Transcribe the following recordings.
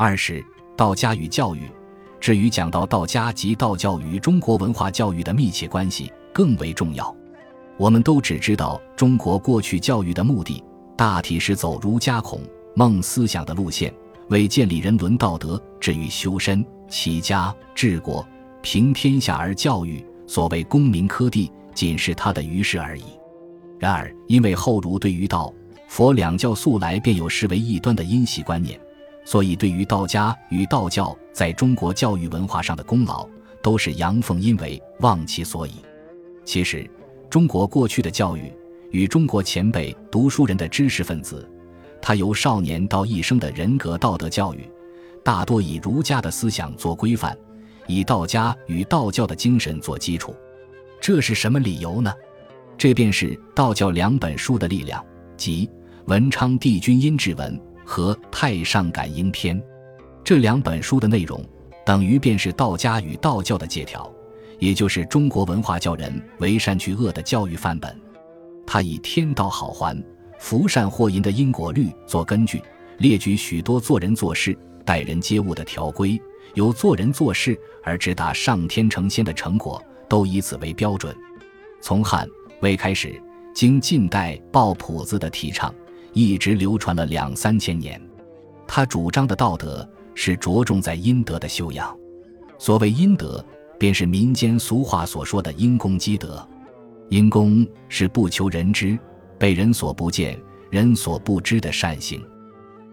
二是道家与教育。至于讲到道家及道教与中国文化教育的密切关系，更为重要。我们都只知道中国过去教育的目的，大体是走儒家孔孟思想的路线，为建立人伦道德，至于修身、齐家、治国、平天下而教育，所谓功名科第，仅是他的余事而已。然而，因为后儒对于道、佛两教素来便有视为异端的因习观念。所以，对于道家与道教在中国教育文化上的功劳，都是阳奉阴违，忘其所以。其实，中国过去的教育与中国前辈读书人的知识分子，他由少年到一生的人格道德教育，大多以儒家的思想做规范，以道家与道教的精神做基础。这是什么理由呢？这便是道教两本书的力量，即《文昌帝君阴志文》。和《太上感应篇》这两本书的内容，等于便是道家与道教的借条，也就是中国文化教人为善去恶的教育范本。他以天道好还、福善祸淫的因果律做根据，列举许多做人做事、待人接物的条规，由做人做事而直达上天成仙的成果，都以此为标准。从汉魏开始，经近代鲍朴子的提倡。一直流传了两三千年，他主张的道德是着重在阴德的修养。所谓阴德，便是民间俗话所说的因公积德。因公是不求人知、被人所不见、人所不知的善行，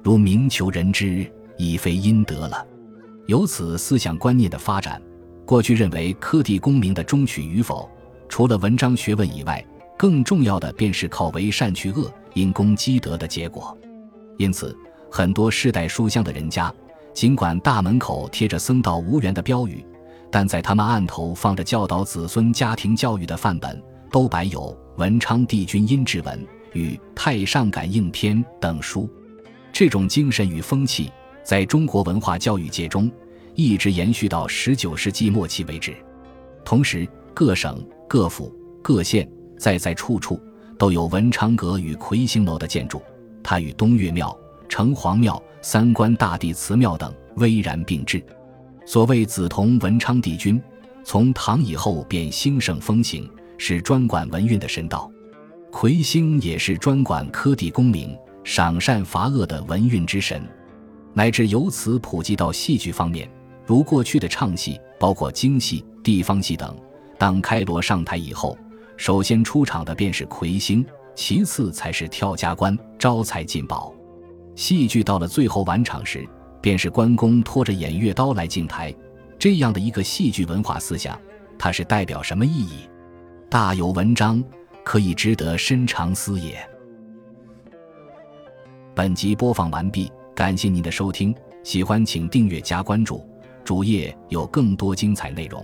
如明求人知，已非阴德了。由此思想观念的发展，过去认为科第功名的中取与否，除了文章学问以外，更重要的便是靠为善去恶。因功积德的结果，因此很多世代书香的人家，尽管大门口贴着“僧道无缘”的标语，但在他们案头放着教导子孙家庭教育的范本，都摆有《文昌帝君阴志文》与《太上感应篇》等书。这种精神与风气，在中国文化教育界中一直延续到十九世纪末期为止。同时，各省、各府、各县，在在处处。都有文昌阁与魁星楼的建筑，它与东岳庙、城隍庙、三官大帝祠庙等巍然并峙。所谓紫铜文昌帝君，从唐以后便兴盛风行，是专管文运的神道；魁星也是专管科第功名、赏善罚恶的文运之神。乃至由此普及到戏剧方面，如过去的唱戏，包括京戏、地方戏等，当开锣上台以后。首先出场的便是魁星，其次才是跳家官、招财进宝。戏剧到了最后完场时，便是关公拖着偃月刀来敬台。这样的一个戏剧文化思想，它是代表什么意义？大有文章，可以值得深长思也。本集播放完毕，感谢您的收听，喜欢请订阅加关注，主页有更多精彩内容。